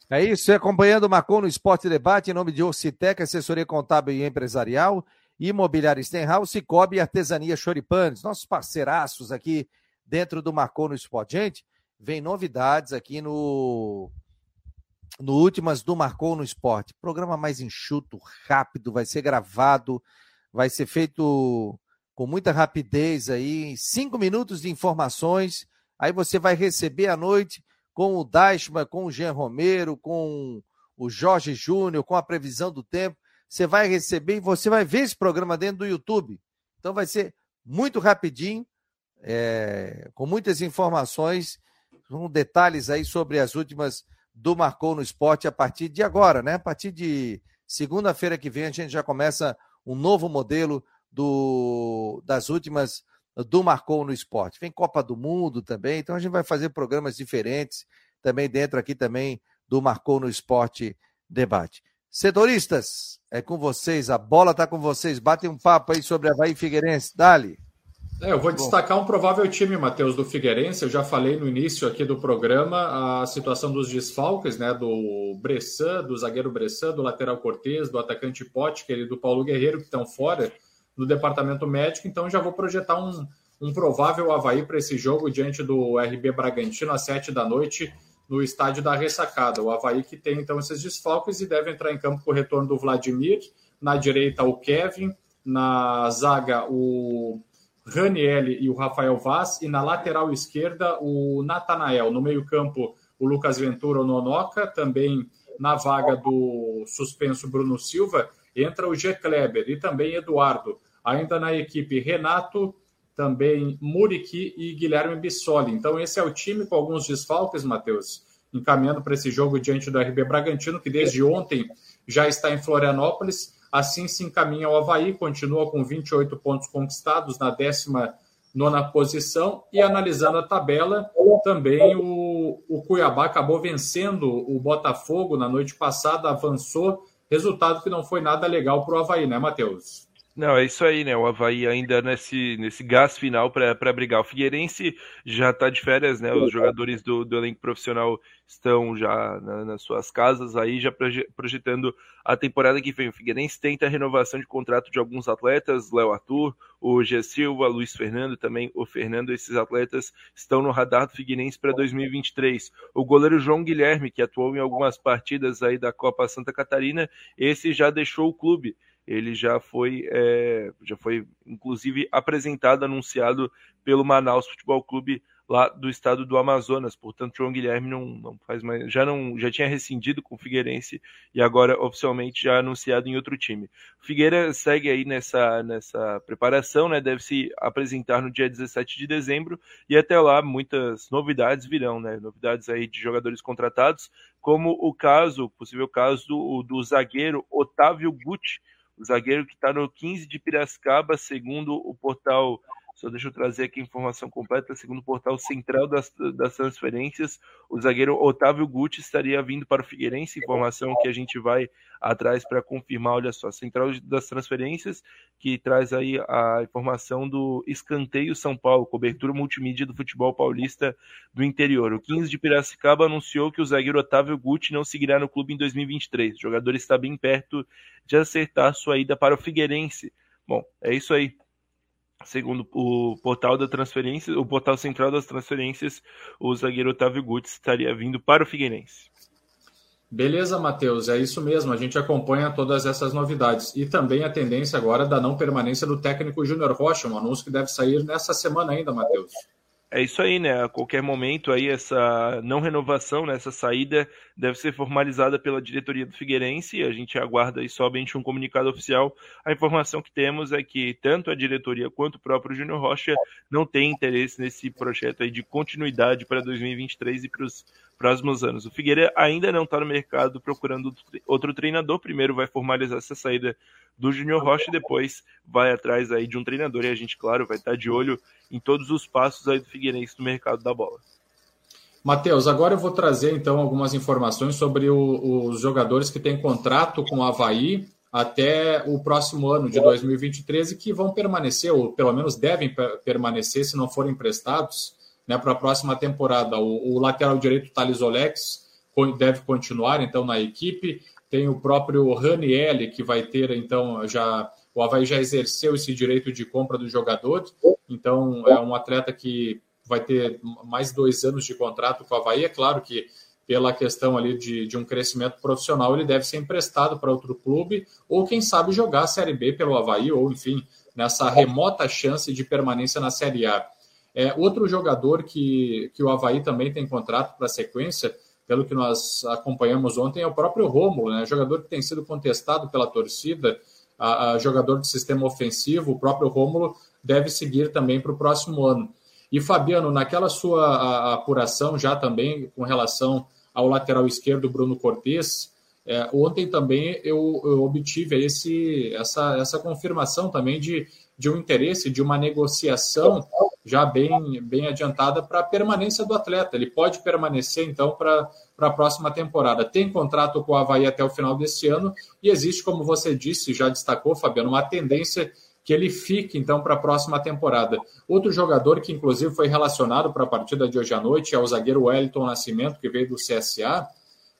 É isso, acompanhando o Marcon no Esporte Debate, em nome de Orcitec, assessoria contábil e empresarial, Imobiliária Stenhouse, Cicobi e Artesania Choripanes, nossos parceiraços aqui dentro do Marcon no Esporte. Gente, vem novidades aqui no no Últimas do Marcon no Esporte. Programa mais enxuto, rápido, vai ser gravado, vai ser feito com muita rapidez aí, cinco minutos de informações, aí você vai receber à noite com o Dashman, com o Jean Romero, com o Jorge Júnior, com a previsão do tempo. Você vai receber e você vai ver esse programa dentro do YouTube. Então vai ser muito rapidinho, é, com muitas informações, com detalhes aí sobre as últimas do Marcou no Esporte a partir de agora, né? A partir de segunda-feira que vem a gente já começa um novo modelo do, das últimas do Marcou no Esporte. Vem Copa do Mundo também, então a gente vai fazer programas diferentes também dentro aqui também do Marcou no Esporte Debate. Setoristas, é com vocês, a bola está com vocês. Batem um papo aí sobre Havaí Figueirense. Dali. É, eu vou Bom. destacar um provável time, Matheus, do Figueirense. Eu já falei no início aqui do programa a situação dos desfalques, né? Do Bressan, do zagueiro Bressan, do lateral Cortez, do atacante Potker e do Paulo Guerreiro, que estão fora do departamento médico, então já vou projetar um, um provável Havaí para esse jogo diante do RB Bragantino às sete da noite no estádio da Ressacada. O Havaí que tem então esses desfalques e deve entrar em campo com o retorno do Vladimir, na direita o Kevin, na zaga o Raniel e o Rafael Vaz, e na lateral esquerda o Natanael. No meio-campo, o Lucas Ventura, o Nonoca, também na vaga do suspenso Bruno Silva entra o G. Kleber e também Eduardo. Ainda na equipe, Renato, também Muriqui e Guilherme Bissoli. Então, esse é o time com alguns desfalques, Matheus, encaminhando para esse jogo diante do RB Bragantino, que desde ontem já está em Florianópolis. Assim se encaminha o Havaí, continua com 28 pontos conquistados na 19 posição. E analisando a tabela, também o, o Cuiabá acabou vencendo o Botafogo na noite passada, avançou Resultado que não foi nada legal para o Havaí, né, Matheus? Não, é isso aí, né? O Havaí ainda nesse, nesse gás final para brigar. O Figueirense já está de férias, né? Os jogadores do, do elenco profissional estão já na, nas suas casas aí, já projetando a temporada que vem. O Figueirense tenta a renovação de contrato de alguns atletas, Léo Arthur, o G. Silva, Luiz Fernando, também o Fernando. Esses atletas estão no radar do Figueirense para 2023. O goleiro João Guilherme, que atuou em algumas partidas aí da Copa Santa Catarina, esse já deixou o clube ele já foi, é, já foi inclusive apresentado, anunciado pelo Manaus Futebol Clube lá do estado do Amazonas. Portanto, João Guilherme não, não faz mais, já não já tinha rescindido com o Figueirense e agora oficialmente já anunciado em outro time. O Figueira segue aí nessa nessa preparação, né? Deve se apresentar no dia 17 de dezembro e até lá muitas novidades virão, né? Novidades aí de jogadores contratados, como o caso, possível caso do, do zagueiro Otávio Gucci, o zagueiro que está no 15 de Piracicaba, segundo o portal só deixa eu trazer aqui a informação completa. Segundo o portal Central das, das Transferências, o zagueiro Otávio Guti estaria vindo para o Figueirense. Informação que a gente vai atrás para confirmar. Olha só, Central das Transferências, que traz aí a informação do Escanteio São Paulo, cobertura multimídia do futebol paulista do interior. O 15 de Piracicaba anunciou que o zagueiro Otávio Guti não seguirá no clube em 2023. O jogador está bem perto de acertar sua ida para o Figueirense. Bom, é isso aí. Segundo o portal da transferência, o portal central das transferências, o zagueiro Otávio Guti estaria vindo para o Figueirense. Beleza, Matheus, é isso mesmo. A gente acompanha todas essas novidades. E também a tendência agora da não permanência do técnico Júnior Rocha, um anúncio que deve sair nessa semana ainda, Matheus. É isso aí, né? A qualquer momento aí essa não renovação, né, essa saída deve ser formalizada pela diretoria do Figueirense. A gente aguarda aí somente um comunicado oficial. A informação que temos é que tanto a diretoria quanto o próprio Júnior Rocha não tem interesse nesse projeto aí de continuidade para 2023 e para os próximos anos. O Figueira ainda não está no mercado procurando outro treinador. Primeiro vai formalizar essa saída do Júnior Rocha e depois vai atrás aí de um treinador. E a gente, claro, vai estar de olho em todos os passos aí do Figueirense no mercado da bola. Matheus, agora eu vou trazer então algumas informações sobre o, os jogadores que têm contrato com o Havaí até o próximo ano de 2023 e que vão permanecer, ou pelo menos devem permanecer, se não forem emprestados, né, para a próxima temporada. O, o, lateral direito Thales Olex deve continuar então na equipe. Tem o próprio Ranielli, que vai ter então já o Havaí já exerceu esse direito de compra do jogador, então é um atleta que vai ter mais dois anos de contrato com o Havaí. É claro que, pela questão ali de, de um crescimento profissional, ele deve ser emprestado para outro clube, ou quem sabe jogar a Série B pelo Havaí, ou enfim, nessa remota chance de permanência na Série A. É, outro jogador que, que o Havaí também tem contrato para sequência, pelo que nós acompanhamos ontem, é o próprio Rômulo, né? jogador que tem sido contestado pela torcida a, a jogador de sistema ofensivo, o próprio Rômulo, deve seguir também para o próximo ano. E Fabiano, naquela sua apuração já também com relação ao lateral esquerdo Bruno Cortes, é, ontem também eu, eu obtive esse, essa, essa confirmação também de, de um interesse, de uma negociação já bem, bem adiantada para a permanência do atleta. Ele pode permanecer, então, para a próxima temporada. Tem contrato com o Havaí até o final desse ano e existe, como você disse, já destacou, Fabiano, uma tendência que ele fique, então, para a próxima temporada. Outro jogador que, inclusive, foi relacionado para a partida de hoje à noite é o zagueiro Wellington Nascimento, que veio do CSA.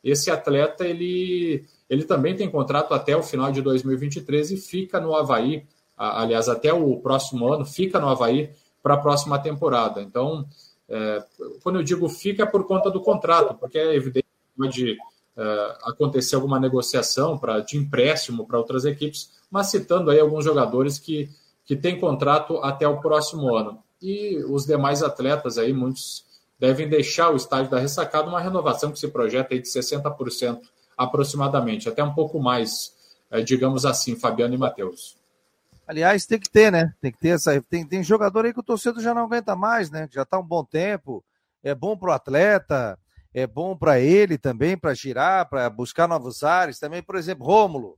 Esse atleta, ele, ele também tem contrato até o final de 2023 e fica no Havaí, aliás, até o próximo ano, fica no Havaí para a próxima temporada. Então, é, quando eu digo fica é por conta do contrato, porque é evidente que pode é, acontecer alguma negociação pra, de empréstimo para outras equipes, mas citando aí alguns jogadores que, que têm contrato até o próximo ano. E os demais atletas aí, muitos devem deixar o estádio da ressacada, uma renovação que se projeta aí de 60% aproximadamente, até um pouco mais, é, digamos assim, Fabiano e Matheus. Aliás, tem que ter, né? Tem que ter essa. Tem, tem jogador aí que o torcedor já não aguenta mais, né? Já está um bom tempo. É bom para o atleta, é bom para ele também, para girar, para buscar novos ares. Também, por exemplo, Rômulo.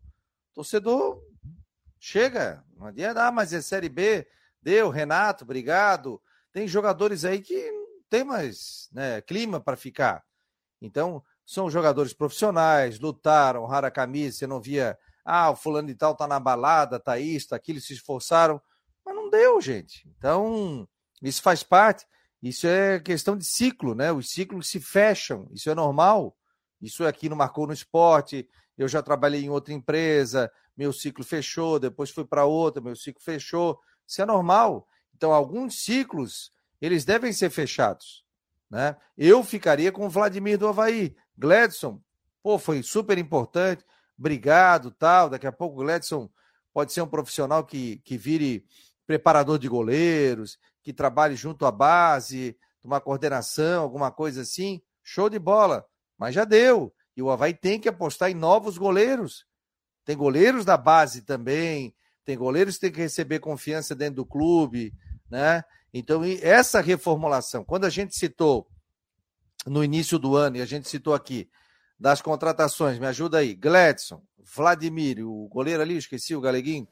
Torcedor chega, não adianta, ah, mas é Série B. Deu, Renato, obrigado. Tem jogadores aí que não tem mais né, clima para ficar. Então, são jogadores profissionais, lutaram, rara camisa, você não via ah, o fulano de tal tá na balada, tá isso, tá aquilo, se esforçaram, mas não deu, gente. Então, isso faz parte, isso é questão de ciclo, né? Os ciclos se fecham, isso é normal. Isso aqui não marcou no esporte, eu já trabalhei em outra empresa, meu ciclo fechou, depois fui para outra, meu ciclo fechou. Isso é normal. Então, alguns ciclos, eles devem ser fechados. Né? Eu ficaria com o Vladimir do Havaí. Gladson, pô, foi super importante obrigado, tal. Daqui a pouco o Gledson pode ser um profissional que, que vire preparador de goleiros, que trabalhe junto à base, uma coordenação, alguma coisa assim. Show de bola. Mas já deu. E o Havaí tem que apostar em novos goleiros. Tem goleiros da base também, tem goleiros que têm que receber confiança dentro do clube, né? Então, essa reformulação, quando a gente citou no início do ano, e a gente citou aqui, das contratações. Me ajuda aí. Gladson, Vladimir, o goleiro ali, esqueci o galeguinho.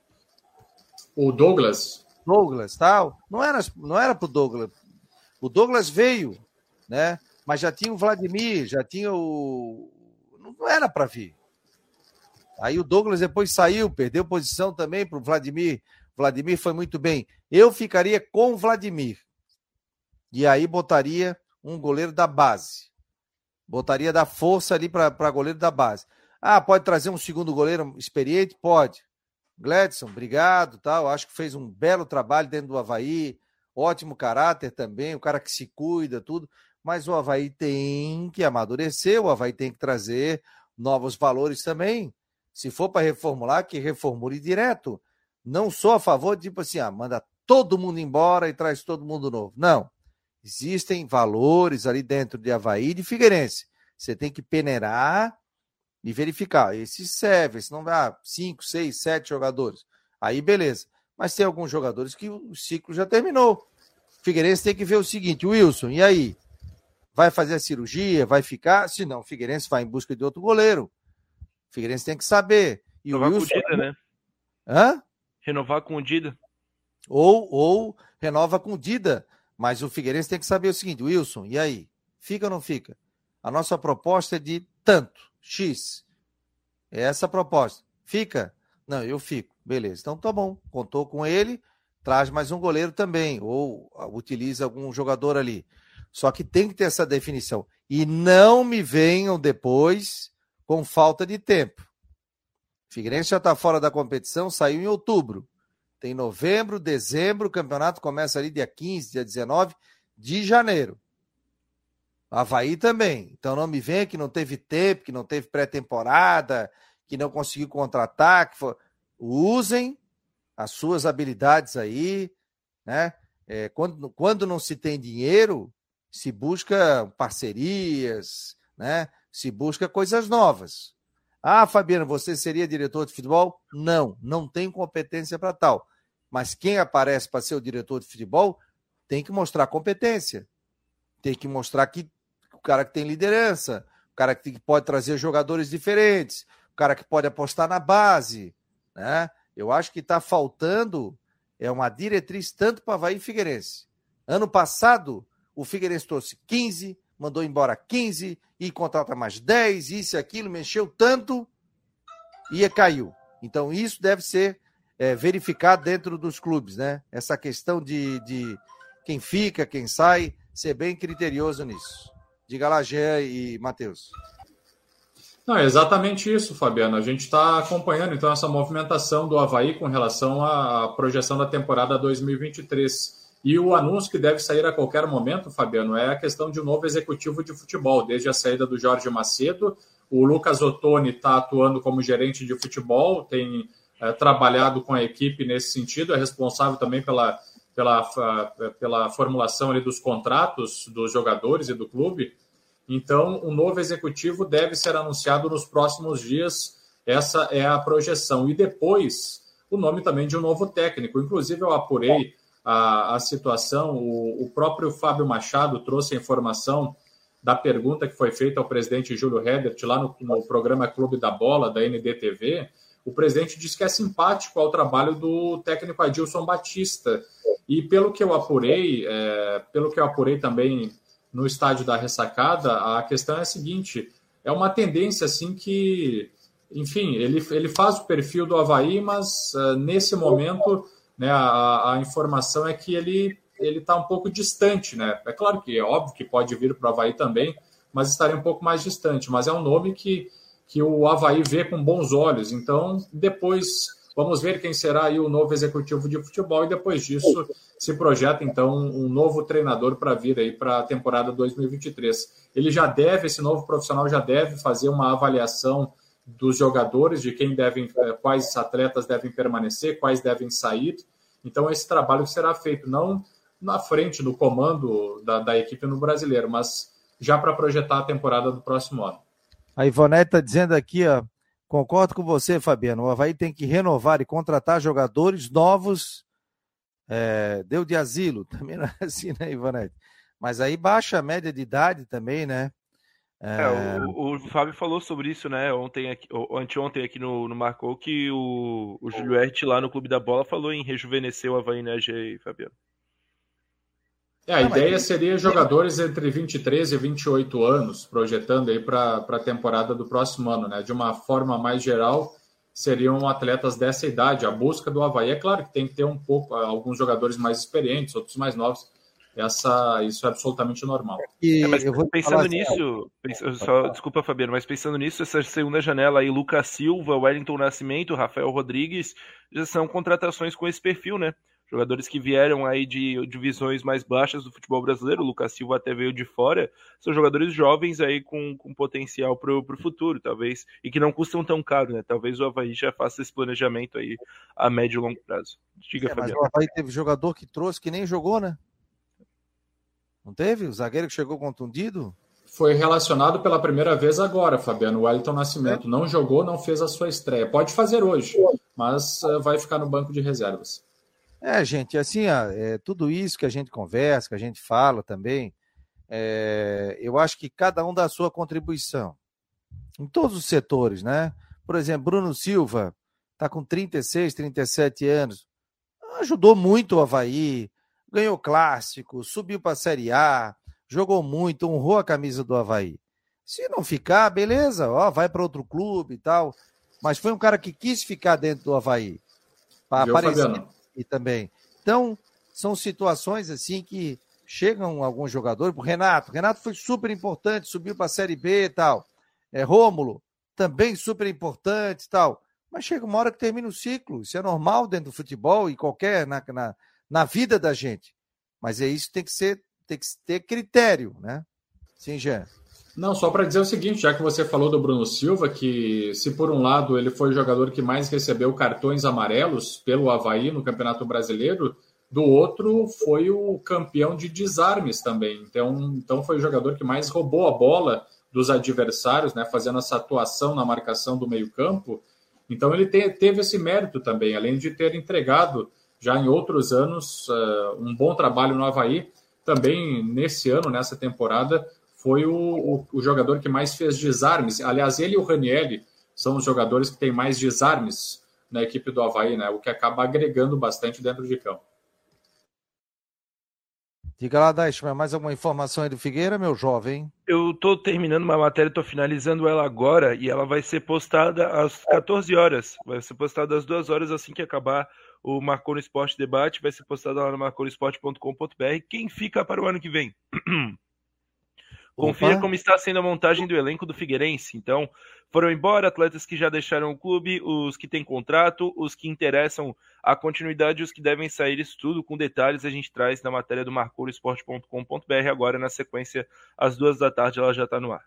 O Douglas. Douglas, tal. Não era, não era pro Douglas. O Douglas veio, né? Mas já tinha o Vladimir, já tinha o. Não era para vir. Aí o Douglas depois saiu, perdeu posição também para o Vladimir. Vladimir foi muito bem. Eu ficaria com o Vladimir. E aí botaria um goleiro da base. Botaria da força ali para goleiro da base. Ah, pode trazer um segundo goleiro experiente? Pode. Gladson, obrigado, tal. Acho que fez um belo trabalho dentro do Havaí. Ótimo caráter também, o cara que se cuida, tudo. Mas o Havaí tem que amadurecer, o Havaí tem que trazer novos valores também. Se for para reformular, que reformule direto. Não sou a favor de, tipo assim, ah, manda todo mundo embora e traz todo mundo novo. Não. Existem valores ali dentro de Havaí e de Figueirense. Você tem que peneirar e verificar. Esse serve, esse não dá 5, 6, 7 jogadores. Aí beleza. Mas tem alguns jogadores que o ciclo já terminou. Figueirense tem que ver o seguinte, Wilson, e aí? Vai fazer a cirurgia? Vai ficar? Se não, o Figueirense vai em busca de outro goleiro. Figueirense tem que saber. E Renovar o Wilson... com o Dida, né? Hã? Renovar com o Dida. Ou, ou renova com o Dida. Mas o Figueirense tem que saber o seguinte, Wilson, e aí? Fica ou não fica? A nossa proposta é de tanto, X. É essa a proposta. Fica? Não, eu fico. Beleza. Então tá bom. Contou com ele, traz mais um goleiro também, ou utiliza algum jogador ali. Só que tem que ter essa definição. E não me venham depois com falta de tempo. Figueirense já está fora da competição, saiu em outubro. Tem novembro, dezembro, o campeonato começa ali dia 15, dia 19 de janeiro. Havaí também. Então não me venha que não teve tempo, que não teve pré-temporada, que não conseguiu contratar. Que for... Usem as suas habilidades aí, né? É, quando, quando não se tem dinheiro, se busca parcerias, né? Se busca coisas novas. Ah, Fabiano, você seria diretor de futebol? Não, não tenho competência para tal. Mas quem aparece para ser o diretor de futebol tem que mostrar competência. Tem que mostrar que o cara que tem liderança, o cara que pode trazer jogadores diferentes, o cara que pode apostar na base, né? Eu acho que está faltando é uma diretriz tanto para Havaí e Figueirense. Ano passado, o Figueirense trouxe 15, mandou embora 15 e contrata mais 10, isso e aquilo, mexeu tanto e caiu. Então, isso deve ser é, verificado dentro dos clubes, né? Essa questão de, de quem fica, quem sai, ser bem criterioso nisso. Diga lá, Gé e Matheus. Não, é exatamente isso, Fabiano. A gente está acompanhando então essa movimentação do Havaí com relação à projeção da temporada 2023. E o anúncio que deve sair a qualquer momento, Fabiano, é a questão de um novo executivo de futebol. Desde a saída do Jorge Macedo, o Lucas Ottoni está atuando como gerente de futebol, tem é, trabalhado com a equipe nesse sentido, é responsável também pela, pela, pela formulação ali dos contratos dos jogadores e do clube. Então, o um novo executivo deve ser anunciado nos próximos dias. Essa é a projeção. E depois, o nome também de um novo técnico. Inclusive, eu apurei a, a situação. O, o próprio Fábio Machado trouxe a informação da pergunta que foi feita ao presidente Júlio Hedert lá no, no, programa Clube da Bola, da NDTV. O presidente disse que é simpático ao trabalho do técnico Adilson Batista. E pelo que eu apurei, é, pelo que eu apurei também no estádio da ressacada, a questão é a seguinte: é uma tendência assim que, enfim, ele, ele faz o perfil do Havaí, mas uh, nesse momento né, a, a informação é que ele ele está um pouco distante, né? É claro que é óbvio que pode vir para o Havaí também, mas estaria um pouco mais distante. Mas é um nome que, que o Havaí vê com bons olhos. Então, depois Vamos ver quem será o novo executivo de futebol e depois disso se projeta então um novo treinador para vir aí para a temporada 2023. Ele já deve, esse novo profissional já deve fazer uma avaliação dos jogadores, de quem devem, eh, quais atletas devem permanecer, quais devem sair. Então esse trabalho será feito não na frente do comando da, da equipe no brasileiro, mas já para projetar a temporada do próximo ano. A Ivonete está dizendo aqui, ó, Concordo com você, Fabiano. O Havaí tem que renovar e contratar jogadores novos. É, deu de asilo, também não é assim, né, Ivanete? Mas aí baixa a média de idade também, né? É... É, o, o, Fábio falou sobre isso, né? Ontem, aqui, anteontem aqui no, no Marcou, que o, o Juliette lá no Clube da Bola falou em rejuvenescer o Havaí, né, G, Fabiano? É, a Não, ideia mas... seria jogadores entre 23 e 28 anos, projetando aí para a temporada do próximo ano, né? De uma forma mais geral, seriam atletas dessa idade. A busca do Havaí, é claro que tem que ter um pouco, alguns jogadores mais experientes, outros mais novos. Essa, isso é absolutamente normal. E é, mas eu vou pensando nisso, só, desculpa, Fabiano, mas pensando nisso, essa segunda janela aí, Lucas Silva, Wellington Nascimento, Rafael Rodrigues, já são contratações com esse perfil, né? Jogadores que vieram aí de divisões mais baixas do futebol brasileiro, o Lucas Silva até veio de fora, são jogadores jovens aí com, com potencial para o futuro, talvez, e que não custam tão caro, né? Talvez o Havaí já faça esse planejamento aí a médio e longo prazo. Diga, é, Fabiano. Mas o Havaí teve jogador que trouxe que nem jogou, né? Não teve? O zagueiro que chegou contundido? Foi relacionado pela primeira vez agora, Fabiano. O Wellington Nascimento é. não jogou, não fez a sua estreia. Pode fazer hoje, mas uh, vai ficar no banco de reservas. É, gente, assim, ó, é, tudo isso que a gente conversa, que a gente fala também, é, eu acho que cada um dá a sua contribuição. Em todos os setores, né? Por exemplo, Bruno Silva está com 36, 37 anos. Ajudou muito o Havaí, ganhou clássico, subiu para a Série A, jogou muito, honrou a camisa do Havaí. Se não ficar, beleza, ó, vai para outro clube e tal. Mas foi um cara que quis ficar dentro do Havaí. Para aparecer e também. Então, são situações assim que chegam alguns jogadores, o Renato, Renato foi super importante, subiu para a Série B e tal. É, Rômulo, também super importante e tal. Mas chega uma hora que termina o ciclo. Isso é normal dentro do futebol e qualquer na, na, na vida da gente. Mas é isso tem que ser, tem que ter critério, né? Sim, Jean. Não, só para dizer o seguinte, já que você falou do Bruno Silva, que se por um lado ele foi o jogador que mais recebeu cartões amarelos pelo Havaí no Campeonato Brasileiro, do outro foi o campeão de desarmes também. Então, então foi o jogador que mais roubou a bola dos adversários, né, fazendo essa atuação na marcação do meio-campo. Então ele te, teve esse mérito também, além de ter entregado já em outros anos uh, um bom trabalho no Havaí. Também nesse ano, nessa temporada, foi o, o, o, jogador que mais fez desarmes. Aliás, ele e o Ranielli são os jogadores que têm mais desarmes na equipe do Havaí, né? o que acaba agregando bastante dentro de campo. Diga lá, Daichman, mais alguma informação aí do Figueira, meu jovem? Eu estou terminando uma matéria, estou finalizando ela agora e ela vai ser postada às 14 horas. Vai ser postada às 2 horas assim que acabar o Marcou no Esporte Debate. Vai ser postada lá no marconosport.com.br. Quem fica para o ano que vem? Confira Opa. como está sendo a montagem do elenco do Figueirense. Então, foram embora atletas que já deixaram o clube, os que têm contrato, os que interessam a continuidade e os que devem sair. Isso tudo com detalhes a gente traz na matéria do marcourosport.com.br agora na sequência, às duas da tarde, ela já está no ar.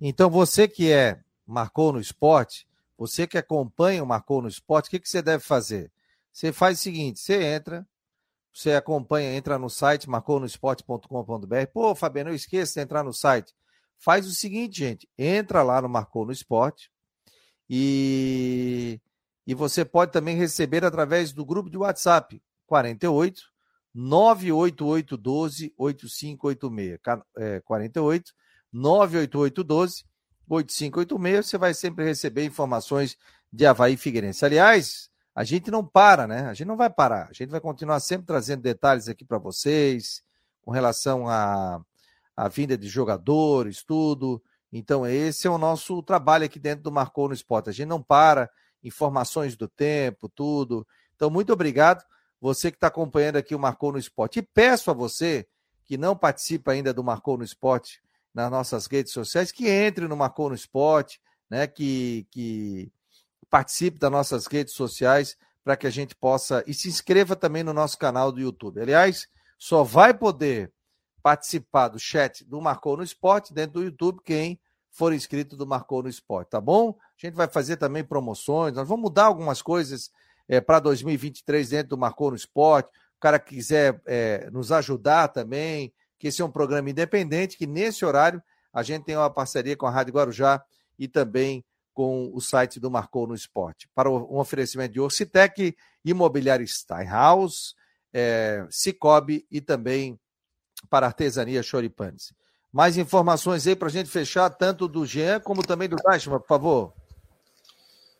Então, você que é Marcou no Esporte, você que acompanha o Marcou no Esporte, o que, que você deve fazer? Você faz o seguinte: você entra, você acompanha, entra no site marconosport.com.br. Pô, Fabiano, eu esqueço de entrar no site. Faz o seguinte, gente, entra lá no Marcou no Esporte e, e você pode também receber através do grupo de WhatsApp 48 988 12 8586. É, 48 988 12 8586. Você vai sempre receber informações de Havaí Figueirense. Aliás, a gente não para, né? A gente não vai parar. A gente vai continuar sempre trazendo detalhes aqui para vocês com relação à, à vinda de jogadores, tudo. Então, esse é o nosso trabalho aqui dentro do Marcou no Esporte. A gente não para, informações do tempo, tudo. Então, muito obrigado. Você que está acompanhando aqui o Marcou no Esporte. E peço a você que não participa ainda do Marcou no Esporte nas nossas redes sociais, que entre no Marcou no Esporte, né? Que, que participe das nossas redes sociais para que a gente possa. E se inscreva também no nosso canal do YouTube. Aliás, só vai poder participar do chat do Marcou no Esporte dentro do YouTube quem for inscrito do Marcou no Esporte, tá bom? A gente vai fazer também promoções, nós vamos mudar algumas coisas é, para 2023 dentro do Marcou no Esporte. O cara quiser é, nos ajudar também, que esse é um programa independente, que nesse horário a gente tem uma parceria com a Rádio Guarujá e também com o site do Marcou no Esporte. Para um oferecimento de Orcitec, Imobiliário Steinhaus, é, Cicobi e também para Artesania Choripanes. Mais informações aí para a gente fechar, tanto do Jean como também do Dashman, por favor.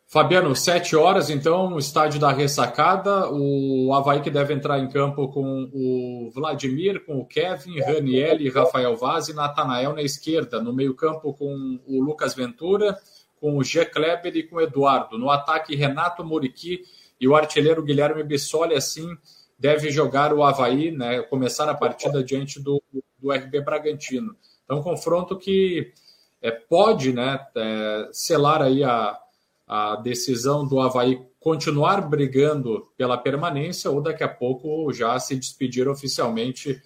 Fabiano, sete horas, então, estádio da ressacada. O Havaí que deve entrar em campo com o Vladimir, com o Kevin, Raniel, Rafael Vaz e Natanael na esquerda. No meio-campo com o Lucas Ventura com o G. Kleber e com o Eduardo. No ataque, Renato Muriqui e o artilheiro Guilherme Bissoli, assim, deve jogar o Havaí, né, começar a partida diante do, do RB Bragantino. Então, um confronto que é, pode né, é, selar aí a, a decisão do Havaí continuar brigando pela permanência ou daqui a pouco já se despedir oficialmente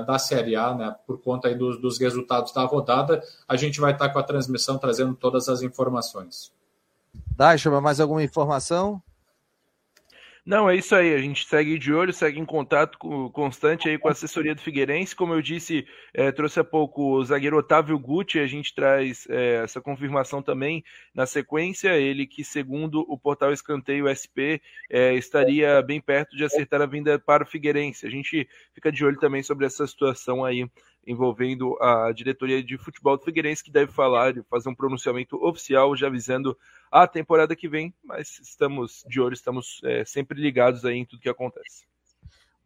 da Série A, né, por conta aí dos, dos resultados da rodada. A gente vai estar com a transmissão trazendo todas as informações. Deixa mais alguma informação? Não, é isso aí. A gente segue de olho, segue em contato constante aí com a assessoria do Figueirense. Como eu disse, é, trouxe há pouco o zagueiro Otávio Guti. A gente traz é, essa confirmação também na sequência. Ele que, segundo o portal Escanteio SP, é, estaria bem perto de acertar a vinda para o Figueirense. A gente fica de olho também sobre essa situação aí envolvendo a diretoria de futebol do Figueirense, que deve falar, fazer um pronunciamento oficial, já avisando a temporada que vem, mas estamos de olho, estamos é, sempre ligados aí em tudo que acontece.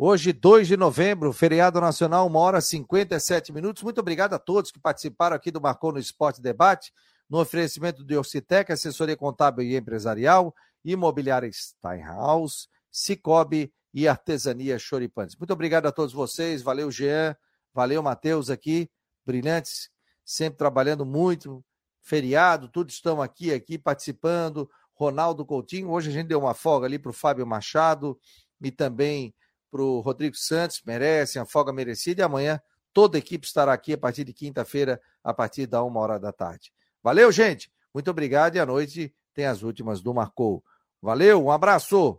Hoje, 2 de novembro, feriado nacional, uma hora e 57 minutos. Muito obrigado a todos que participaram aqui do Marcou no Esporte Debate, no oferecimento de Orcitec, assessoria contábil e empresarial, imobiliária Steinhaus, Cicobi e artesania Choripantes. Muito obrigado a todos vocês, valeu Jean, valeu Matheus aqui, brilhantes, sempre trabalhando muito, feriado, todos estão aqui, aqui participando. Ronaldo Coutinho, hoje a gente deu uma folga ali para o Fábio Machado e também para o Rodrigo Santos, merecem a folga merecida. E amanhã toda a equipe estará aqui a partir de quinta-feira, a partir da uma hora da tarde. Valeu, gente. Muito obrigado e à noite tem as últimas do Marcou. Valeu, um abraço.